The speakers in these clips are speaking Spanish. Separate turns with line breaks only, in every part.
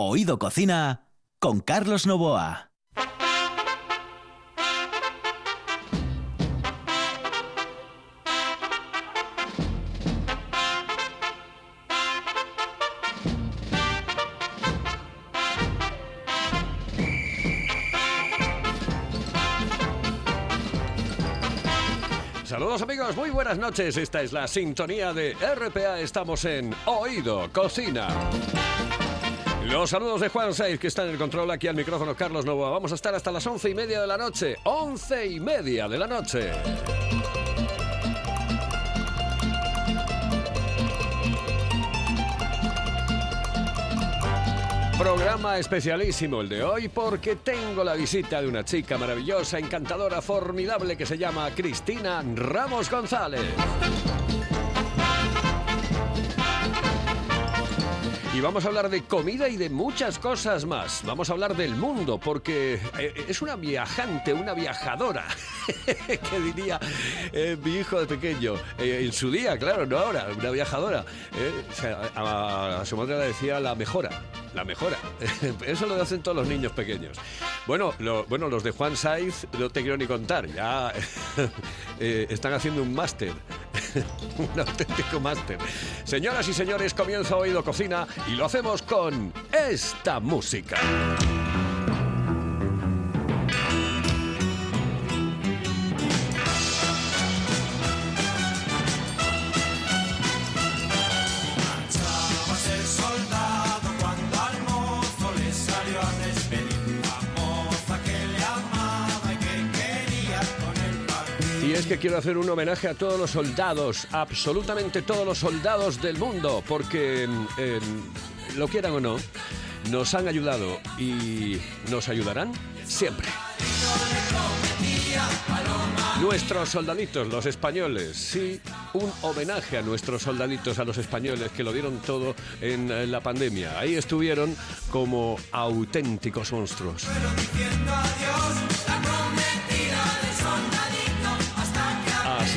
Oído Cocina con Carlos Novoa.
Saludos amigos, muy buenas noches. Esta es la sintonía de RPA. Estamos en Oído Cocina. Los saludos de Juan Saiz, que está en el control aquí al micrófono Carlos Novoa. Vamos a estar hasta las once y media de la noche. Once y media de la noche. Programa especialísimo el de hoy porque tengo la visita de una chica maravillosa, encantadora, formidable que se llama Cristina Ramos González. Y vamos a hablar de comida y de muchas cosas más. Vamos a hablar del mundo porque eh, es una viajante, una viajadora. que diría eh, mi hijo de pequeño. Eh, en su día, claro, no ahora, una viajadora. A su madre le decía la mejora. La mejora. Eso lo hacen todos los niños pequeños. Bueno, lo- bueno los de Juan Saiz no te quiero ni contar. Ya eh, están haciendo un máster. un auténtico máster. Señoras y señores, comienza Oído Cocina y lo hacemos con esta música. Es que quiero hacer un homenaje a todos los soldados, absolutamente todos los soldados del mundo, porque, eh, lo quieran o no, nos han ayudado y nos ayudarán siempre. Nuestros soldaditos, los españoles, sí, un homenaje a nuestros soldaditos, a los españoles que lo dieron todo en eh, la pandemia. Ahí estuvieron como auténticos monstruos.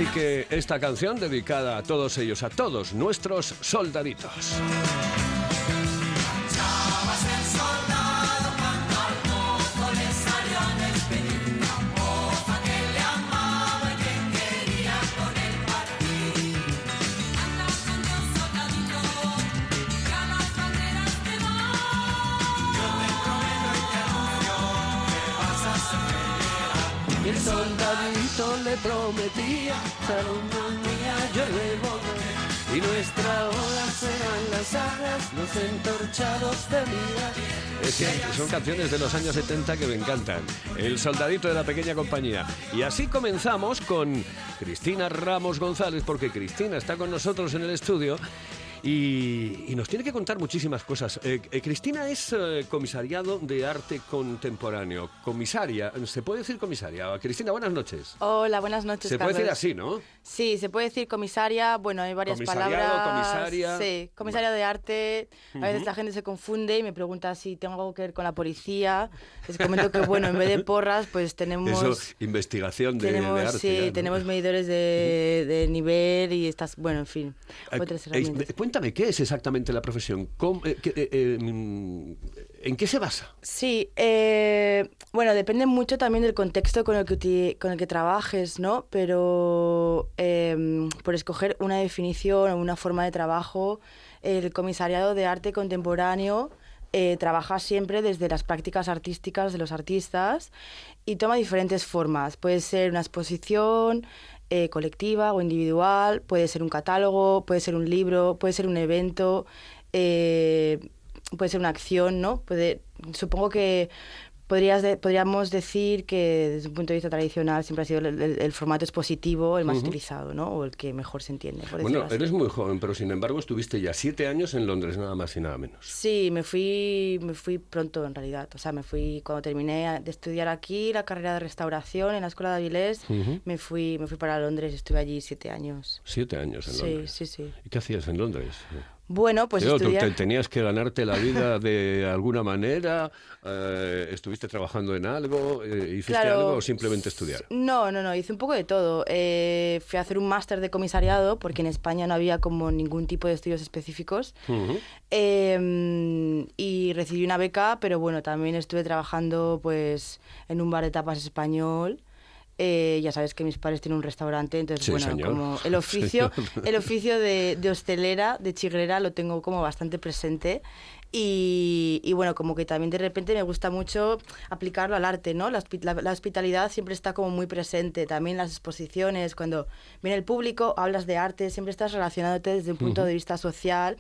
Así que esta canción dedicada a todos ellos, a todos nuestros soldaditos.
Y
el soldadito le prometía, salud mía, yo le volveré. Y nuestra ola serán las alas, los entorchados de vida. Es que son canciones de los años 70 que me encantan. El soldadito de la pequeña compañía. Y así comenzamos con Cristina Ramos González, porque Cristina está con nosotros en el estudio. Y, y nos tiene que contar muchísimas cosas. Eh, eh, Cristina es eh, comisariado de arte contemporáneo. Comisaria, ¿se puede decir comisaria? Cristina, buenas noches.
Hola, buenas noches.
Se puede
Carlos.
decir así, ¿no?
Sí, se puede decir comisaria. Bueno, hay varias
Comisariado,
palabras.
comisaria.
Sí, comisaria de arte. A veces la gente se confunde y me pregunta si tengo algo que ver con la policía. Les comento que, bueno, en vez de porras, pues tenemos.
Eso, investigación de, de
tenemos,
arte.
sí,
ya, ¿no?
tenemos medidores de, de nivel y estas, bueno, en fin, otras herramientas.
Cuéntame, ¿qué es exactamente la profesión? ¿Cómo- eh, eh, eh, mm, ¿En qué se basa?
Sí, bueno, depende mucho también del contexto con el que, con el que trabajes, ¿no? Pero eh, por escoger una definición o una forma de trabajo, el comisariado de arte contemporáneo trabaja siempre desde las prácticas artísticas de los artistas y toma diferentes formas. Puede ser una exposición eh, colectiva o individual, puede ser un catálogo, puede ser un libro, puede ser un evento. eh, puede ser una acción, ¿no? Puede, supongo que podrías de- podríamos decir que desde un punto de vista tradicional siempre ha sido el, el- el formato expositivo el más utilizado, ¿no? O el que mejor se entiende. por
Bueno,
así.
eres muy joven, pero sin embargo estuviste ya siete años en Londres, nada más y nada menos.
Sí, me fui, me fui pronto en realidad. O sea, me fui cuando terminé de estudiar aquí la carrera de restauración en la Escuela de Avilés. me, fui, me fui para Londres estuve allí siete años.
Siete años en
Sí,
Londres.
sí, sí.
¿Y qué hacías en Londres?
Bueno, pues estudiar...
te- tenías que ganarte la vida de alguna manera, eh, estuviste trabajando en algo, eh, hiciste
Claro,
algo o simplemente estudiar.
No, no, no, hice un poco de todo. Eh, fui a hacer un máster de comisariado porque en España no había como ningún tipo de estudios específicos. Eh, y recibí una beca, pero bueno, también estuve trabajando pues en un bar de tapas español. Eh, ya sabes que mis padres tienen un restaurante, entonces
Sí,
bueno,
señor.
como el oficio, el oficio de, de hostelera, de chigrera, lo tengo como bastante presente. Y, y bueno, como que también de repente me gusta mucho aplicarlo al arte, ¿no? La, la- la hospitalidad siempre está como muy presente, también las exposiciones, cuando viene el público, hablas de arte, siempre estás relacionándote desde un punto de vista social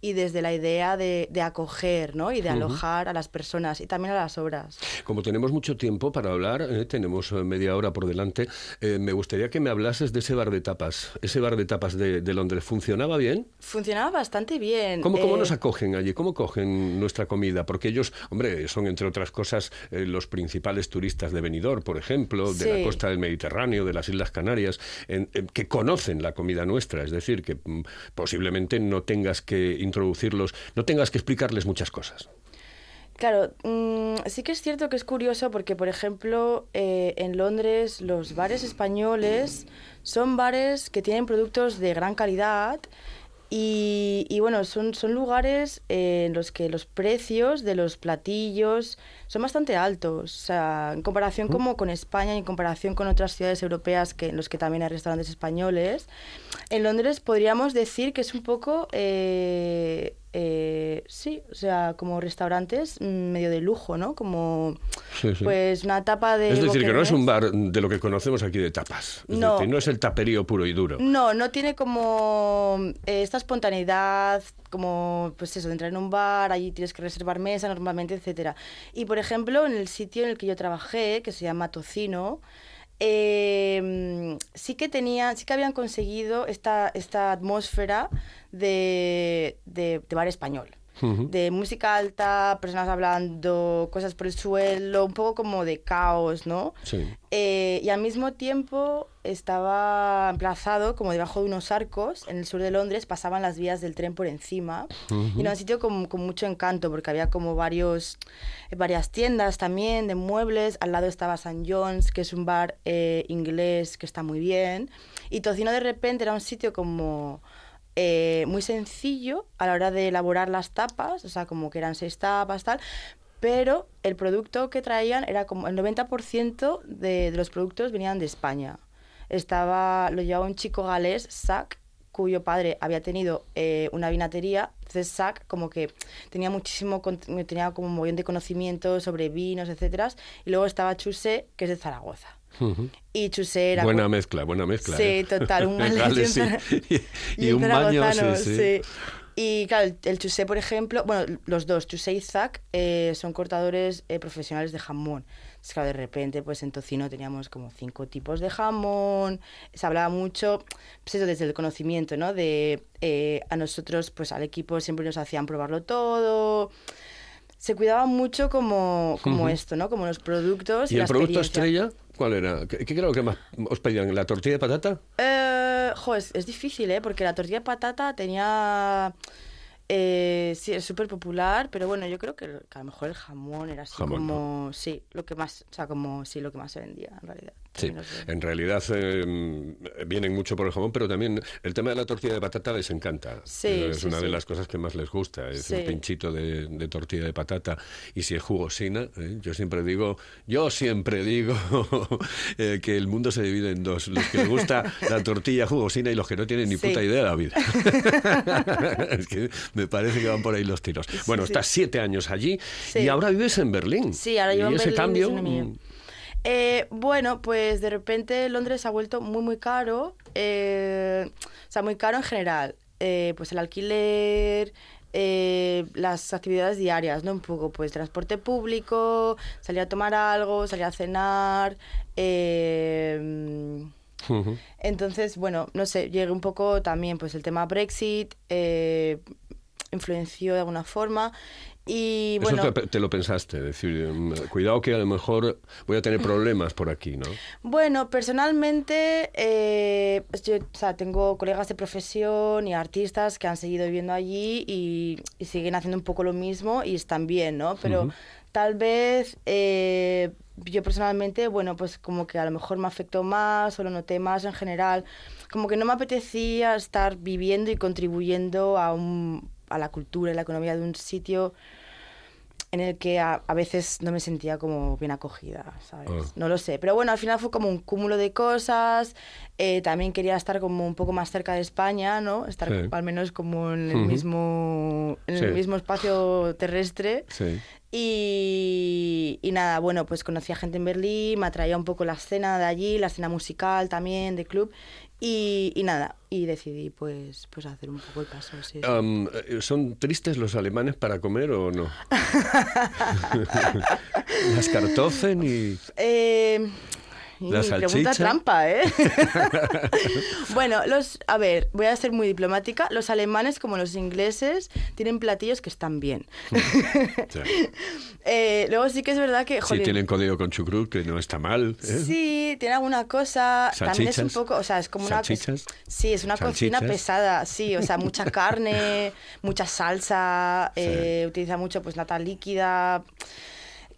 y desde la idea de, de acoger, ¿no? Y de alojar a las personas y también a las obras.
Como tenemos mucho tiempo para hablar, eh, tenemos eh, media hora por delante, eh, me gustaría que me hablases de ese bar de tapas. Ese bar de tapas de, de Londres, ¿funcionaba bien?
Funcionaba bastante bien.
¿Cómo, cómo
eh,
nos acogen allí? ¿Cómo cogen nuestra comida? Porque ellos, hombre, son entre otras cosas eh, los principales turistas de Benidorm, por ejemplo, de la costa del Mediterráneo, de las Islas Canarias, en- en- que conocen la comida nuestra. Es decir, que mm, posiblemente no tengas que introducirlos, no tengas que explicarles muchas cosas.
Claro, mm, sí que es cierto que es curioso porque, por ejemplo, eh, en Londres los bares españoles son bares que tienen productos de gran calidad y, y, bueno, son, son lugares eh, en los que los precios de los platillos son bastante altos. O sea, en comparación como con España y en comparación con otras ciudades europeas que, en los que también hay restaurantes españoles, en Londres podríamos decir que es un poco... eh, eh, sí, o sea, como restaurantes mm, medio de lujo, ¿no? Como
Sí, sí.
pues una tapa de...
Es decir, que no es un bar de lo que conocemos aquí de tapas. Es
No.
decir, no es el taperío puro y duro.
No, no tiene como eh, esta espontaneidad, como pues eso, de entrar en un bar, allí tienes que reservar mesa normalmente, etcétera. Y por ejemplo, en el sitio en el que yo trabajé, que se llama Tocino, eh, sí que tenía, sí que habían conseguido esta, esta atmósfera de, de bar español.
Ujú.
De música alta, personas hablando, cosas por el suelo, un poco como de caos, ¿no?
Sí.
Eh, y al mismo tiempo estaba emplazado como debajo de unos arcos en el sur de Londres, pasaban las vías del tren por encima. Y era un sitio con, con mucho encanto porque había como varios, eh, varias tiendas también de muebles. Al lado estaba St. John's, que es un bar eh, inglés que está muy bien. Y Tocino de repente era un sitio como eh, muy sencillo a la hora de elaborar las tapas, o sea, como que eran seis tapas, tal, pero el producto que traían era como el 90% de, los productos venían de España. Estaba, lo llevaba un chico galés, Zach, cuyo padre había tenido eh, una vinatería, entonces Zach como que tenía muchísimo, tenía como un montón de conocimiento sobre vinos, etcétera, y luego estaba Chusé, que es de Zaragoza.
Ujú.
Y Chusé era...
Buena mezcla, buena mezcla.
Sí,
¿eh?
total, un y un
sí. y, y un baño, sí, sí.
Y claro, el, chusé, por ejemplo, bueno, los dos, chusé y Zac, eh, son cortadores eh, profesionales de jamón. Es claro, de repente, pues en Tocino teníamos como cinco tipos de jamón, se hablaba mucho, pues eso, desde el conocimiento, ¿no? De eh, a nosotros, pues al equipo siempre nos hacían probarlo todo. Se cuidaba mucho como, como
Ujú.
esto, ¿no? Como los productos.
¿Y
la
el producto
experiencia.
estrella cuál era? ¿Qué, qué creo que más os pedían? ¿La tortilla de patata?
Eh, jo, es, es difícil, ¿eh? Porque la tortilla de patata tenía... eh, sí, es súper popular, pero bueno, yo creo que, a lo mejor el jamón era así
Jamón,
como... Sí, lo que más... O sea, como... Sí, lo que más se vendía, en realidad.
Sí, en realidad eh, vienen mucho por el jamón, pero también el tema de la tortilla de patata les encanta.
Sí,
es
sí,
una de las cosas que más les gusta, es un pinchito de, de tortilla de patata. Y si es jugosina, ¿eh? yo siempre digo, yo siempre digo eh, que el mundo se divide en dos, los que les gusta la tortilla jugosina y los que no tienen ni puta idea de la vida. es que me parece que van por ahí los tiros. Bueno, estás siete años allí y ahora vives en Berlín.
Sí, ahora yo
y
en
ese
Berlín
cambio...
Eh, bueno, pues de repente Londres se ha vuelto muy, muy caro. eh, o sea, muy caro en general. Eh, pues el alquiler, eh, las actividades diarias, ¿no? Un poco, pues transporte público, salir a tomar algo, salir a cenar. eh, entonces, bueno, no sé, llegué un poco también, pues el tema Brexit eh, influenció de alguna forma Y
Eso
bueno,
te, te lo pensaste, decir, mm, cuidado que a lo mejor voy a tener problemas por aquí, ¿no?
Bueno, personalmente, eh, yo o sea, tengo colegas de profesión y artistas que han seguido viviendo allí y, y siguen haciendo un poco lo mismo y están bien, ¿no? Pero tal vez eh, yo personalmente, bueno, pues como que a lo mejor me afectó más o lo noté más en general. Como que no me apetecía estar viviendo y contribuyendo a, un, a la cultura y la economía de un sitio en el que a, a veces no me sentía como bien acogida, ¿sabes?
Ah.
No lo sé, pero bueno, al final fue como un cúmulo de cosas, eh, también quería estar como un poco más cerca de España, ¿no? Estar
Sí.
al menos como en el, mismo, en
Sí.
el mismo espacio terrestre.
Sí.
Y, y nada, bueno, pues conocí a gente en Berlín, me atraía un poco la escena de allí, la escena musical también, de club, y, y nada, y decidí pues, pues hacer un poco el paso. sí,
eh, ¿Son tristes los alemanes para comer o no? Las cartocen y...
Eh, pregunta trampa, ¿eh? bueno, los, a ver, voy a ser muy diplomática. Los alemanes, como los ingleses, tienen platillos que están bien.
Sí.
Eh, luego sí que es verdad que,
Sí,
jolín,
tienen código con chucrut, que no está mal. ¿eh?
Sí, tiene alguna cosa. También es un
Salchichas.
poco, o sea, es como una.
Salchichas.
Sí, es una cocina
Salchichas.
pesada, sí, o sea, mucha carne, mucha salsa,
Sí.
eh, utiliza mucho pues nata líquida.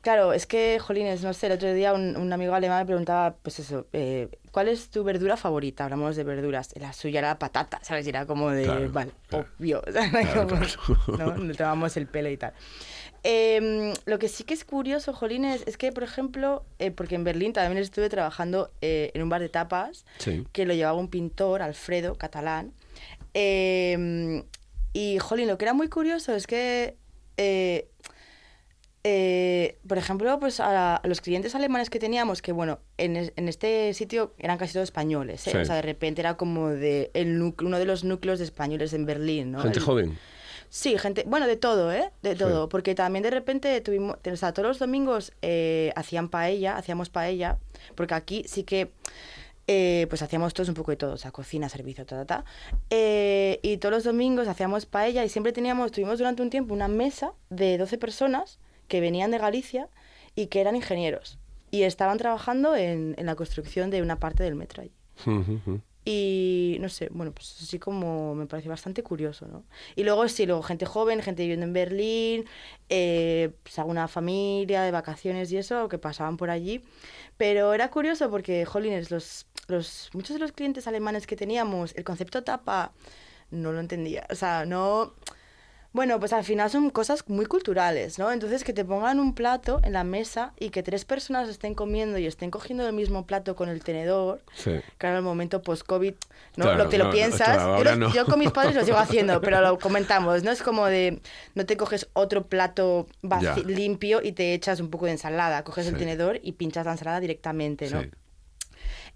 Claro, es que, jolines, no sé, el otro día un, un amigo alemán me preguntaba, pues eso, eh, ¿cuál es tu verdura favorita? Hablamos de verduras. La suya era la patata, ¿sabes? Y era como de,
Claro,
vale,
claro.
obvio. ¿sabes?
Claro,
Como. ¿no? Le tomamos el pelo y tal. Em, lo que sí que es curioso, Jolines, es que, por ejemplo, eh, porque en Berlín también estuve trabajando eh, en un bar de tapas
Sí.
que lo llevaba un pintor, Alfredo, catalán. Em, y, Jolín, lo que era muy curioso es que, eh, por ejemplo, pues a, a los clientes alemanes que teníamos, que bueno, en, es- en este sitio eran casi todos españoles, ¿eh?
Sí.
o sea, de repente era como de el núcleo- uno de los núcleos de españoles en Berlín, ¿no?
Gente
El-
joven.
Sí, gente, bueno, de todo, ¿eh? De todo, porque también de repente tuvimos, o sea, todos los domingos eh, hacían paella, hacíamos paella, porque aquí sí que, eh, pues hacíamos todos un poco de todo, o sea, cocina, servicio, ta, ta, ta. Eh, y todos los domingos hacíamos paella y siempre teníamos, tuvimos durante un tiempo una mesa de 12 personas que venían de Galicia y que eran ingenieros y estaban trabajando en, en la construcción de una parte del metro allí. Y no sé, bueno, pues así como me parece bastante curioso, ¿no? Y luego sí, luego gente joven, gente viviendo en Berlín, eh, pues alguna familia de vacaciones y eso, que pasaban por allí. Pero era curioso porque, jolines, los, los, muchos de los clientes alemanes que teníamos, el concepto tapa no lo entendía. O sea, no... Bueno, pues al final son cosas muy culturales, ¿no? Entonces que te pongan un plato en la mesa y que tres personas estén comiendo y estén cogiendo el mismo plato con el tenedor,
Sí.
Claro, el momento post-COVID, ¿no?
Claro,
lo te lo
no,
piensas.
claro,
yo,
no.
con mis padres lo sigo haciendo, pero lo comentamos, ¿no? Es como de, no te coges otro plato vaci- limpio y te echas un poco de ensalada. Coges el tenedor y pinchas la ensalada directamente, ¿no?
Sí.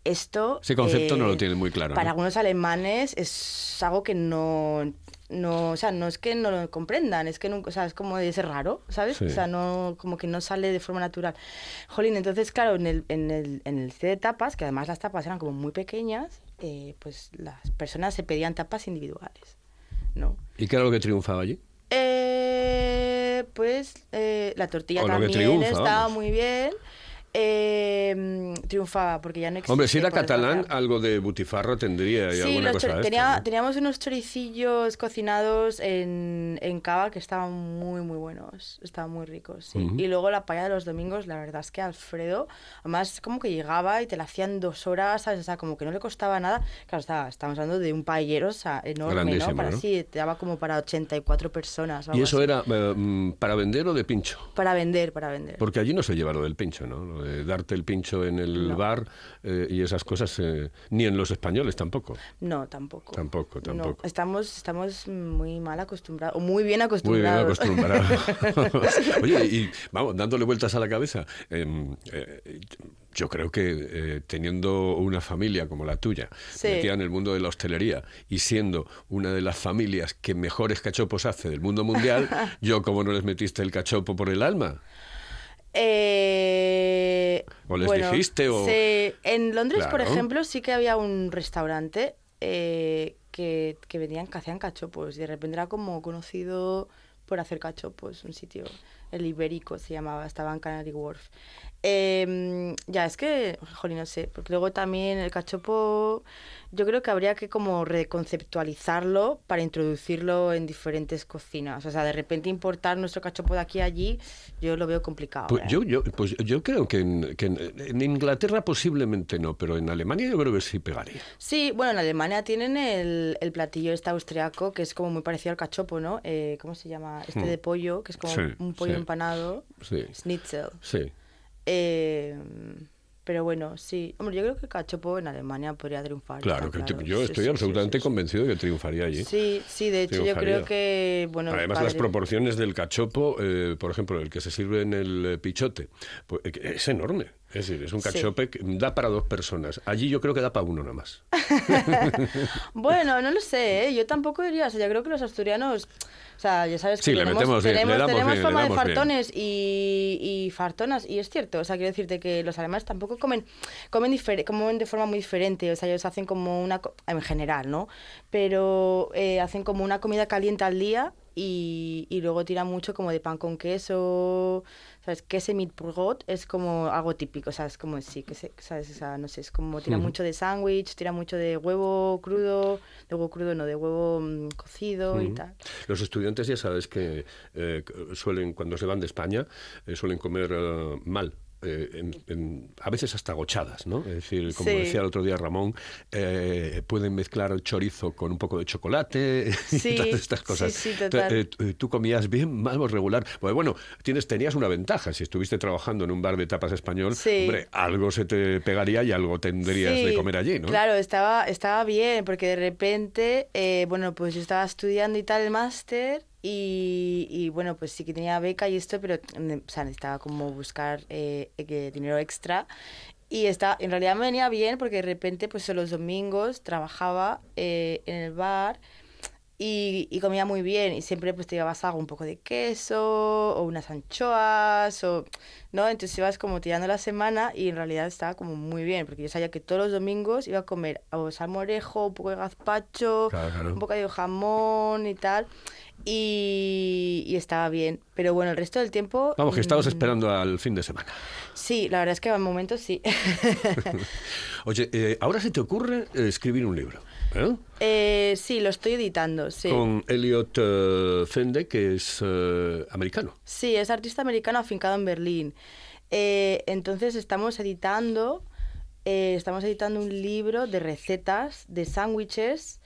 Esto...
Ese concepto no
eh,
lo tienen muy claro,
Para
¿no?
algunos alemanes es algo que no... No, o sea, no es que no lo comprendan, es que nunca, o sea, es como de ser raro, ¿sabes?
Sí.
O sea, no, como que no sale de forma natural. Jolín, entonces, claro, en el, en el, en el de tapas, que además las tapas eran como muy pequeñas, eh, pues las personas se pedían tapas individuales, ¿no?
¿Y qué era lo que triunfaba allí?
Eh, pues eh, la tortilla
O
también
triunfa,
estaba
vamos.
muy bien. Eh, mm, triunfaba porque ya no existe.
Hombre, si era catalán,
desgracia.
algo de butifarra tendría y
Sí,
alguna
los
cosa
chor-
de
tenía-
esta, ¿no?
teníamos unos choricillos cocinados en, en cava que estaban muy, muy buenos. Estaban muy ricos, sí. Y luego la paella de los domingos, la verdad es que Alfredo, además, como que llegaba y te la hacían dos horas, ¿sabes? O sea, como que no le costaba nada. Claro, está, estamos hablando de un paellero o sea, enorme, ¿no? Para,
¿no?
Sí, te daba como para 84 personas.
¿Y eso
así.
era eh, mm, para vender o de pincho?
Para vender, para vender.
Porque allí no se lleva lo del pincho, ¿no? De darte el pincho en el
No.
bar eh, y esas cosas, eh, ni en los españoles tampoco.
No, tampoco.
Tampoco,
No,
tampoco.
estamos, estamos muy mal acostumbrados, o muy bien
Muy bien
acostumbrados.
acostumbrado. Oye, y vamos, dándole vueltas a la cabeza, em, eh, yo creo que eh, teniendo una familia como la tuya,
Sí.
metida en el mundo de la hostelería y siendo una de las familias que mejores cachopos hace del mundo mundial, yo como no les metiste el cachopo por el alma.
Eh,
¿O les dijiste o-.
En Londres, por ejemplo, sí que había un restaurante eh, que, que vendían, que hacían cachopos y de repente era como conocido por hacer cachopos, un sitio, el Ibérico se llamaba, estaba en Canary Wharf. Em, ya, es que, jolín, no sé, porque luego también el cachopo, yo creo que habría que como reconceptualizarlo para introducirlo en diferentes cocinas. O sea, de repente importar nuestro cachopo de aquí a allí, yo lo veo complicado.
Pues
¿eh?
yo, yo, pues yo creo que, en, que en- en Inglaterra posiblemente no, pero en Alemania yo creo que sí pegaría.
Sí, bueno, en Alemania tienen el, el platillo este austriaco, que es como muy parecido al cachopo, ¿no? Eh, ¿Cómo se llama? Este de pollo, que es como
Sí,
un pollo. Empanado.
Sí.
Schnitzel.
Sí.
Eh, pero bueno, sí. Hombre, yo creo que el cachopo en Alemania podría triunfar.
Claro, que
claro.
yo estoy
sí,
absolutamente
sí, sí.
convencido de que triunfaría allí.
Sí, sí, de hecho yo creo que, bueno...
Además, las proporciones del cachopo, eh, por ejemplo, el que se sirve en el eh, pichote, pues, eh, es enorme. Es decir, es un
Sí.
cachope que da para dos personas. Allí yo creo que da para uno nada más.
Bueno, no lo sé, ¿eh? yo tampoco diría, o sea, yo creo que los asturianos, o sea, ya sabes que
Sí, le
tenemos,
metemos bien, le
tenemos,
damos
tenemos
bien, le
fama de fartones y, y fartonas, y es cierto, o sea, quiero decirte que los alemanes tampoco comen, comen, difer- comen de forma muy diferente, o sea, ellos hacen como una, en general, ¿no? Pero eh, hacen como una comida caliente al día y, y luego tiran mucho como de pan con queso, ¿sabes? Queso mit brot es como algo típico, o sea, es como, sí, que se, ¿sabes? O sea, no sé, es como tira mucho de sándwich, tira mucho de huevo crudo, de huevo crudo no, de huevo mm, cocido y tal.
Los estudiantes ya sabes que eh, suelen, cuando se van de España, eh, suelen comer eh, mal. Eh, en- en- a veces hasta gochadas, ¿no? Es decir, como
Sí.
decía el otro día Ramón, eh, pueden mezclar el chorizo con un poco de chocolate
Sí,
y todas estas cosas.
sí, total.
eh, tú- tú comías bien, o regular. Pues bueno, tienes, tenías una ventaja. Si estuviste trabajando en un bar de tapas español, hombre, algo se te pegaría y algo tendrías de comer allí, ¿no?
Claro, estaba, estaba bien, porque de repente, eh, bueno, pues yo estaba estudiando y tal el máster y, y, bueno, pues sí que tenía beca y esto, pero mm, necesitaba como buscar eh, eh, dinero extra. Y está, en realidad me venía bien porque de repente, pues los domingos trabajaba eh, en el bar y, y comía muy bien y siempre pues te llevabas algo, un poco de queso o unas anchoas o no entonces ibas como tirando la semana y en realidad estaba como muy bien porque yo sabía que todos los domingos iba a comer o salmorejo un poco de gazpacho
Claro, claro.
un poco de jamón y tal y, y estaba bien pero bueno el resto del tiempo
Vamos, que estabas
mm,
esperando al fin de semana.
sí la verdad es que al momento sí
Oye, eh, ahora se te ocurre eh, escribir un libro, ¿eh?
Eh, sí lo estoy editando sí
Con Elliot eh, Fende, que es eh, americano.
Sí, es artista americano afincado en Berlín. Eh, entonces estamos editando, eh, estamos editando un libro de recetas de sándwiches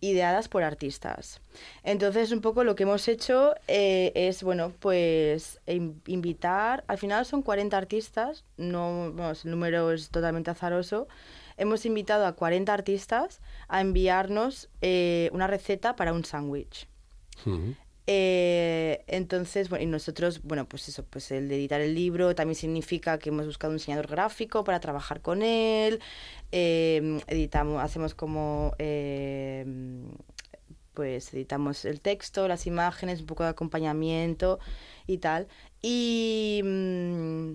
ideadas por artistas. Entonces un poco lo que hemos hecho eh, es, bueno, pues in- invitar, al final son 40 artistas, no, vamos, el número es totalmente azaroso. Hemos invitado a 40 artistas a enviarnos eh, una receta para un sándwich. Eh, entonces, bueno, y nosotros, bueno, pues eso, pues el de editar el libro también significa que hemos buscado un diseñador gráfico para trabajar con él, eh, editamos, hacemos como, eh, pues editamos el texto, las imágenes, un poco de acompañamiento y tal. Y, mm,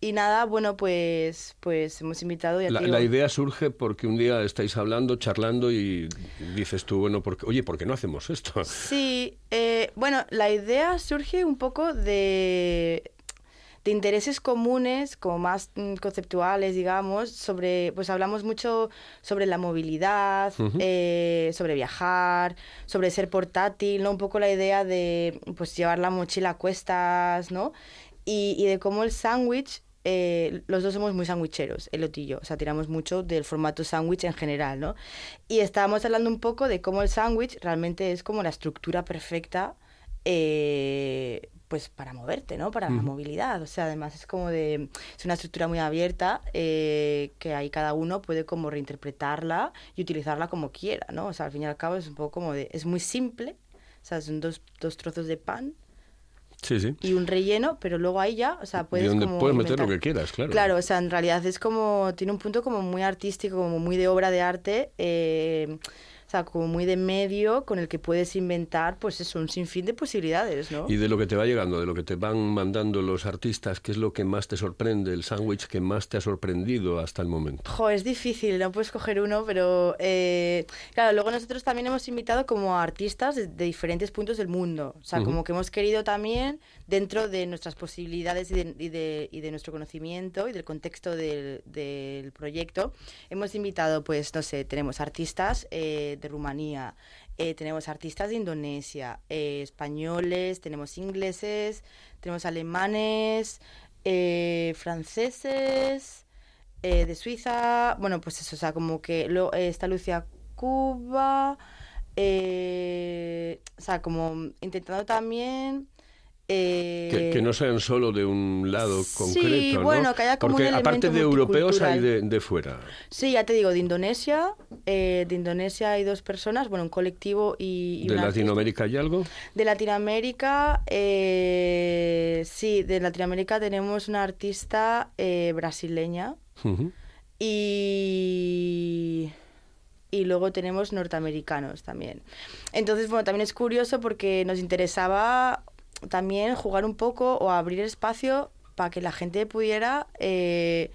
y nada, bueno, pues, pues hemos invitado... ya
La, la idea surge porque un día estáis hablando, charlando y dices tú, bueno, porque, oye, ¿por qué no hacemos esto?
Sí, eh, bueno, la idea surge un poco de, de intereses comunes, como más mm, conceptuales, digamos, sobre, pues hablamos mucho sobre la movilidad, eh, sobre viajar, sobre ser portátil, ¿no? Un poco la idea de, pues, llevar la mochila a cuestas, ¿no? Y, y de cómo el sándwich eh, los dos somos muy sandwicheros, el y yo. O sea, tiramos mucho del formato sándwich en general, ¿no? Y estábamos hablando un poco de cómo el sándwich realmente es como la estructura perfecta, eh, pues para moverte, ¿no? Para la movilidad. O sea, además es como de... Es una estructura muy abierta eh, que ahí cada uno puede como reinterpretarla y utilizarla como quiera, ¿no? O sea, al fin y al cabo es un poco como de... Es muy simple. O sea, son dos, dos trozos de pan
Sí, sí.
y un relleno, pero luego ahí ya, o sea, puedes
y donde
como
puedes meter lo que quieras, claro.
Claro, o sea, en realidad es como, tiene un punto como muy artístico, como muy de obra de arte. eh, como muy de medio con el que puedes inventar, pues eso, un sinfín de posibilidades, ¿no?
Y de lo que te va llegando, de lo que te van mandando los artistas, ¿qué es lo que más te sorprende, el sándwich que más te ha sorprendido hasta el momento?
Jo, es difícil, no puedes coger uno, pero eh, claro, luego nosotros también hemos invitado como a artistas de, de diferentes puntos del mundo. O sea, como que hemos querido también, dentro de nuestras posibilidades y de, y de- y de nuestro conocimiento y del contexto del, del proyecto, hemos invitado, pues, no sé, tenemos artistas eh, Rumanía, eh, tenemos artistas de Indonesia, eh, españoles, tenemos ingleses, tenemos alemanes, eh, franceses de Suiza, bueno, pues eso, o sea, como que lo, está Lucia Cuba, o sea, como intentando también... eh,
Que, que no sean solo de un lado
sí,
concreto, ¿no?
bueno, que haya como
Porque aparte de europeos hay de, fuera.
Sí, ya te digo, de Indonesia, eh, de Indonesia hay dos personas, bueno, un colectivo y... y
¿De
artista.
Latinoamérica hay algo?
De Latinoamérica, eh, sí, de Latinoamérica tenemos una artista eh, brasileña y, y luego tenemos norteamericanos también. Entonces, bueno, también es curioso porque nos interesaba también jugar un poco o abrir espacio para que la gente pudiera eh,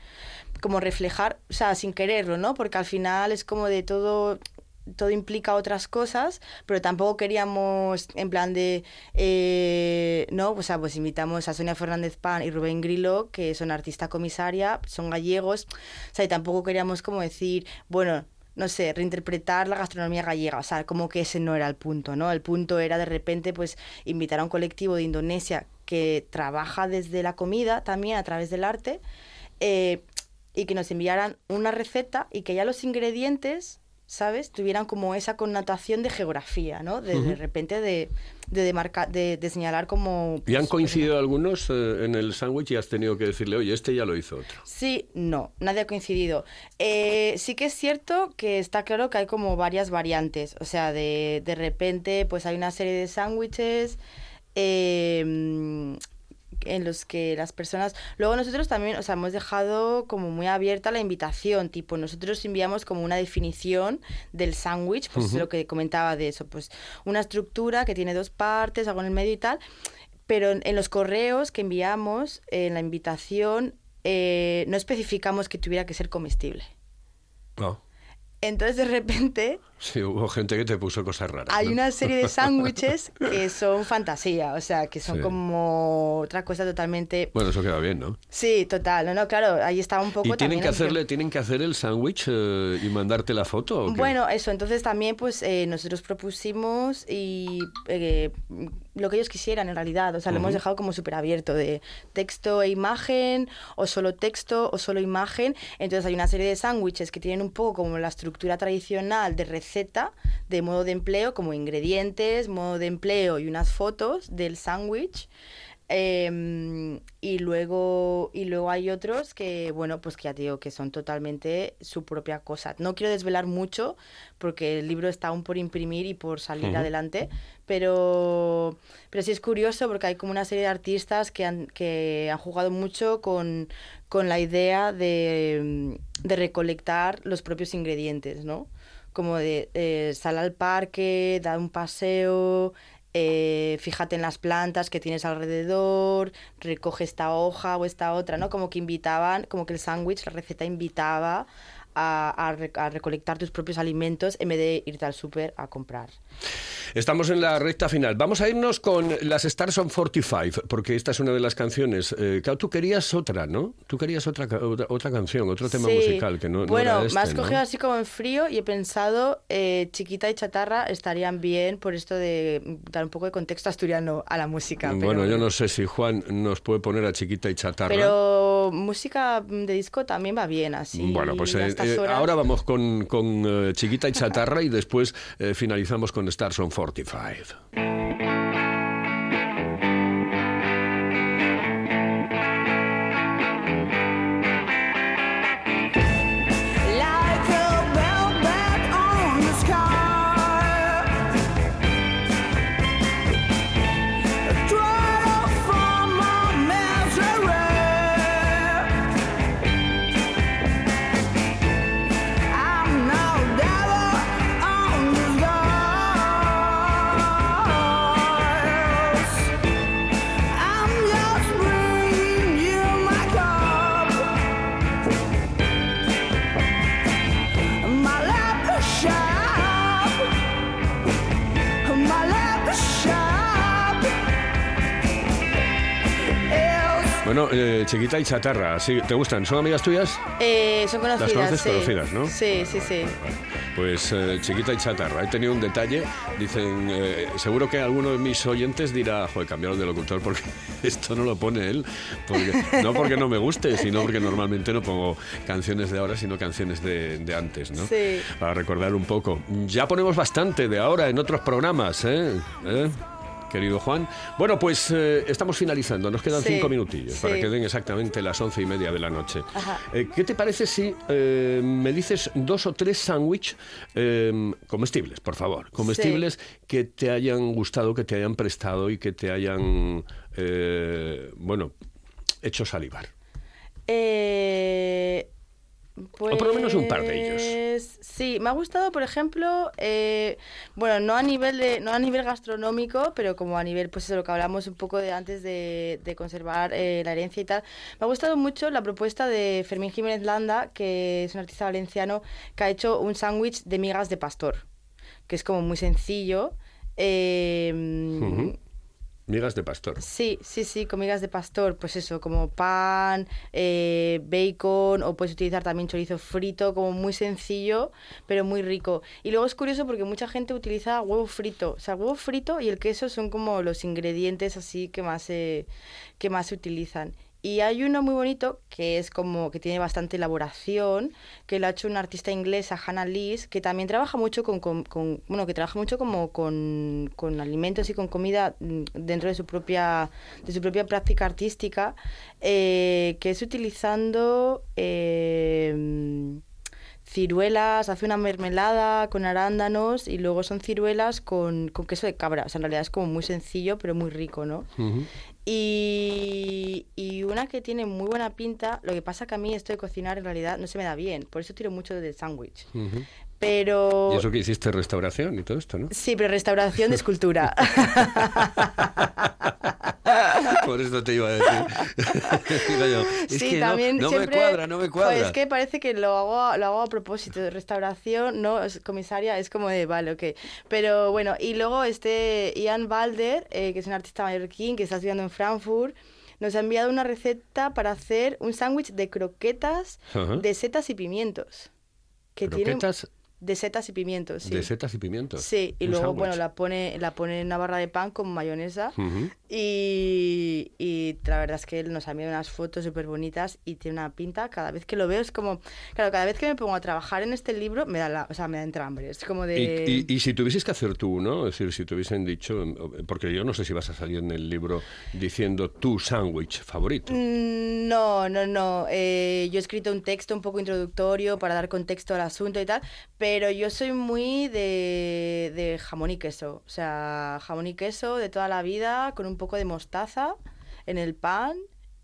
como reflejar, o sea, sin quererlo, ¿no? Porque al final es como de todo todo implica otras cosas, pero tampoco queríamos, en plan de, eh, ¿no? O sea, pues invitamos a Sonia Fernández Pan y Rubén Grillo, que son artista comisaria, son gallegos, o sea, y tampoco queríamos como decir, bueno, no sé, reinterpretar la gastronomía gallega, o sea, como que ese no era el punto, ¿no? El punto era de repente, pues, invitar a un colectivo de Indonesia que trabaja desde la comida también a través del arte, eh, y que nos enviaran una receta y que ya los ingredientes, ¿sabes? Tuvieran como esa connotación de geografía, ¿no? De, de repente de, de, demarca- de, de señalar como...
¿Y han
pues,
coincidido algunos eh, en el sándwich y has tenido que decirle, oye, este ya lo hizo otro?
Sí, no, nadie ha coincidido. Eh, sí que es cierto que está claro que hay como varias variantes. O sea, de, de repente, pues hay una serie de sándwiches eh, en los que las personas... Luego nosotros también, o sea, hemos dejado como muy abierta la invitación, tipo, nosotros enviamos como una definición del sándwich, pues lo que comentaba de eso, pues una estructura que tiene dos partes, algo en el medio y tal, pero en, en los correos que enviamos, en la invitación, eh, no especificamos que tuviera que ser comestible.
No.
Entonces, de repente,
Sí, hubo gente que te puso cosas raras.
hay
¿no?
una serie de sándwiches que son fantasía, o sea, que son
Sí.
como otra cosa totalmente...
Bueno, eso queda bien, ¿no?
Sí, total, no, no, claro, ahí estaba un poco
¿Y tienen
también
que,
el que-
hacerle, tienen que hacer el sándwich eh, y mandarte la foto? ¿o qué?
Bueno, eso, entonces también pues eh, nosotros propusimos y eh, lo que ellos quisieran en realidad, o sea, lo hemos dejado como súper abierto de texto e imagen, o solo texto o solo imagen, entonces hay una serie de sándwiches que tienen un poco como la estructura tradicional de receta, de modo de empleo, como ingredientes, modo de empleo y unas fotos del sándwich. Em, y luego y luego hay otros que bueno pues que ya te digo que son totalmente su propia cosa. No quiero desvelar mucho porque el libro está aún por imprimir y por salir adelante pero pero sí es curioso porque hay como una serie de artistas que han que han jugado mucho con con la idea de, de recolectar los propios ingredientes no como de eh, sal al parque da un paseo eh, fíjate en las plantas que tienes alrededor, recoge esta hoja o esta otra, ¿no? Como que invitaban, como que el sándwich, la receta invitaba a, a a recolectar tus propios alimentos en vez de irte al súper a comprar.
Estamos en la recta final. Vamos a irnos con las Stars on 45, porque esta es una de las canciones. Eh, tú querías otra, ¿no? Tú querías otra, otra, otra canción, otro tema
Sí.
musical, que no, no
Bueno,
era este,
me has
¿no?
cogido así como en frío y he pensado eh, Chiquita y Chatarra estarían bien por esto de dar un poco de contexto asturiano a la música.
Bueno,
pero-
yo no sé si Juan nos puede poner a Chiquita y Chatarra.
Pero música de disco también va bien así.
Bueno, pues eh, eh, ahora vamos con, con, eh, Chiquita y Chatarra y después eh, finalizamos con Stars on 45. Bueno, eh, chiquita y chatarra, sí, ¿te gustan? ¿Son amigas tuyas?
Eh, son conocidas.
conoces
sí.
conocidas, ¿no?
Sí, sí, sí.
Pues eh, chiquita y chatarra. He tenido un detalle. Dicen, eh, seguro que alguno de mis oyentes dirá, joder, cambiaron de locutor porque esto no lo pone él. Porque- no porque no me guste, sino porque normalmente no pongo canciones de ahora, sino canciones de, de antes, ¿no?
Sí.
Para recordar un poco. Ya ponemos bastante de ahora en otros programas, ¿eh? ¿Eh? Querido Juan. Bueno, pues eh, estamos finalizando. Nos quedan
Sí,
cinco minutillos para que den exactamente las once y media de la noche. Eh, ¿Qué te parece si eh, me dices dos o tres sándwich eh, comestibles, por favor? Comestibles que te hayan gustado, que te hayan prestado y que te hayan, bueno, hecho salivar.
Eh,
O por lo menos un par de ellos.
pues, Sí, me ha gustado, por ejemplo, eh, bueno, no a nivel de, no a nivel gastronómico, pero como a nivel, pues eso, lo que hablamos un poco de antes de, de conservar eh, la herencia y tal. Me ha gustado mucho la propuesta de Fermín Jiménez Landa, que es un artista valenciano que ha hecho un sándwich de migas de pastor, que es como muy sencillo. eh.
Migas de pastor.
Sí, sí, sí, con migas de pastor, pues eso, como pan, eh, bacon, o puedes utilizar también chorizo frito, como muy sencillo, pero muy rico. Y luego es curioso porque mucha gente utiliza huevo frito, o sea, huevo frito y el queso son como los ingredientes así que más que más se utilizan. Y hay uno muy bonito que es como que tiene bastante elaboración, que lo ha hecho una artista inglesa, Hannah Lees, que también trabaja mucho con, con- con- bueno, que trabaja mucho como con, con alimentos y con comida mm, dentro de su propia, de su propia práctica artística, eh, que es utilizando eh, ciruelas, hace una mermelada con arándanos y luego son ciruelas con, con queso de cabra. O sea, en realidad es como muy sencillo, pero muy rico, ¿no? Y, y una que tiene muy buena pinta, lo que pasa que a mí esto de cocinar en realidad no se me da bien, por eso tiro mucho del sándwich. Pero...
Y eso que hiciste restauración y todo esto, ¿no?
Sí, pero restauración de escultura.
Por eso te iba a decir. Digo yo, es
sí,
que
también
no,
siempre...
me cuadra, no me cuadra.
Joder, es que parece que lo hago, lo hago a propósito. de Restauración, no, es comisaria, es como de, vale, ok. Pero bueno, y luego este Ian Balder, eh, que es un artista mallorquín que está estudiando en Frankfurt, nos ha enviado una receta para hacer un sándwich de croquetas de setas y pimientos. Que tiene
Croquetas
de setas y pimientos, sí.
de setas y pimientos.
Sí, y luego,
sándwich.
bueno, la pone, la pone en una barra de pan con mayonesa.
Ujú.
Y, y la verdad es que él nos ha enviado unas fotos súper bonitas y tiene una pinta. Cada vez que lo veo es como. Claro, cada vez que me pongo a trabajar en este libro me da la, o sea, me da entre hambre. Es como de.
Y, y- y si tuvieses que hacer tú, ¿no? Es decir, si te hubiesen dicho, porque yo no sé si vas a salir en el libro diciendo tu sándwich favorito.
Mm, No, no, no. Eh, yo he escrito un texto un poco introductorio para dar contexto al asunto y tal, pero yo soy muy de, de jamón y queso. O sea, jamón y queso de toda la vida con un poco de mostaza en el pan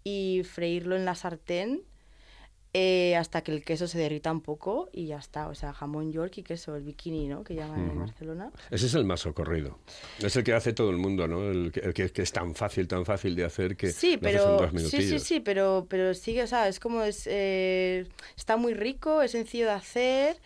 y freírlo en la sartén eh, hasta que el queso se derrita un poco y ya está. O sea, jamón york y queso, el bikini, ¿no? Que llaman en Barcelona.
Ese es el más socorrido. Es el que hace todo el mundo, ¿no? El que, el que- que es tan fácil, tan fácil de hacer que
Sí, pero
dos
sí, sí, sí, pero, pero sigue, o sea, es como es, eh, está muy rico, es sencillo de hacer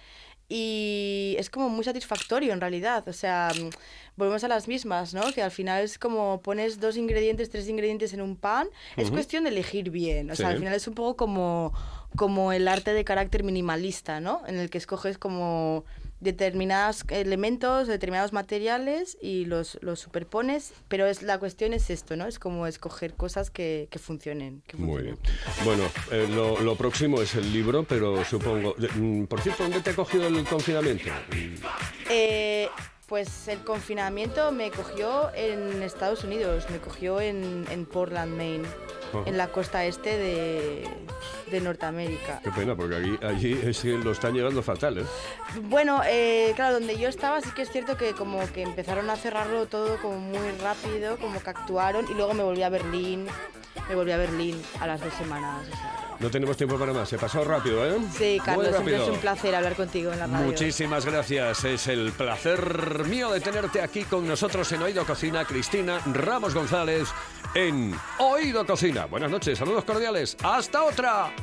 y es como muy satisfactorio en realidad. O sea, mm, volvemos a las mismas, ¿no? Que al final es como pones dos ingredientes, tres ingredientes en un pan. Es cuestión de elegir bien. O sea, al final es un poco como, como el arte de carácter minimalista, ¿no? En el que escoges como determinados elementos, determinados materiales y los, los superpones, pero es la cuestión es esto, ¿no? Es como escoger cosas que, que funcionen. que
Muy bien. Bueno, eh, lo, lo próximo es el libro, pero supongo... mm, por cierto, ¿dónde te ha cogido el confinamiento?
Eh, pues el confinamiento me cogió en Estados Unidos, me cogió en, en Portland, Maine,
Ajá.
en la costa este de, de Norteamérica.
Qué pena, porque allí, allí es que lo están llevando fatal, ¿eh?
Bueno, eh, claro, donde yo estaba sí que es cierto que como que empezaron a cerrarlo todo como muy rápido, como que actuaron y luego me volví a Berlín, me volví a Berlín a las dos semanas. o sea.
No tenemos tiempo para más, se pasó rápido, ¿eh?
Sí, Carlos, siempre es un placer hablar contigo en la radio.
Muchísimas gracias. Es el placer mío de tenerte aquí con nosotros en Oído Cocina, Cristina Ramos González en Oído Cocina. Buenas noches, saludos cordiales. ¡Hasta otra!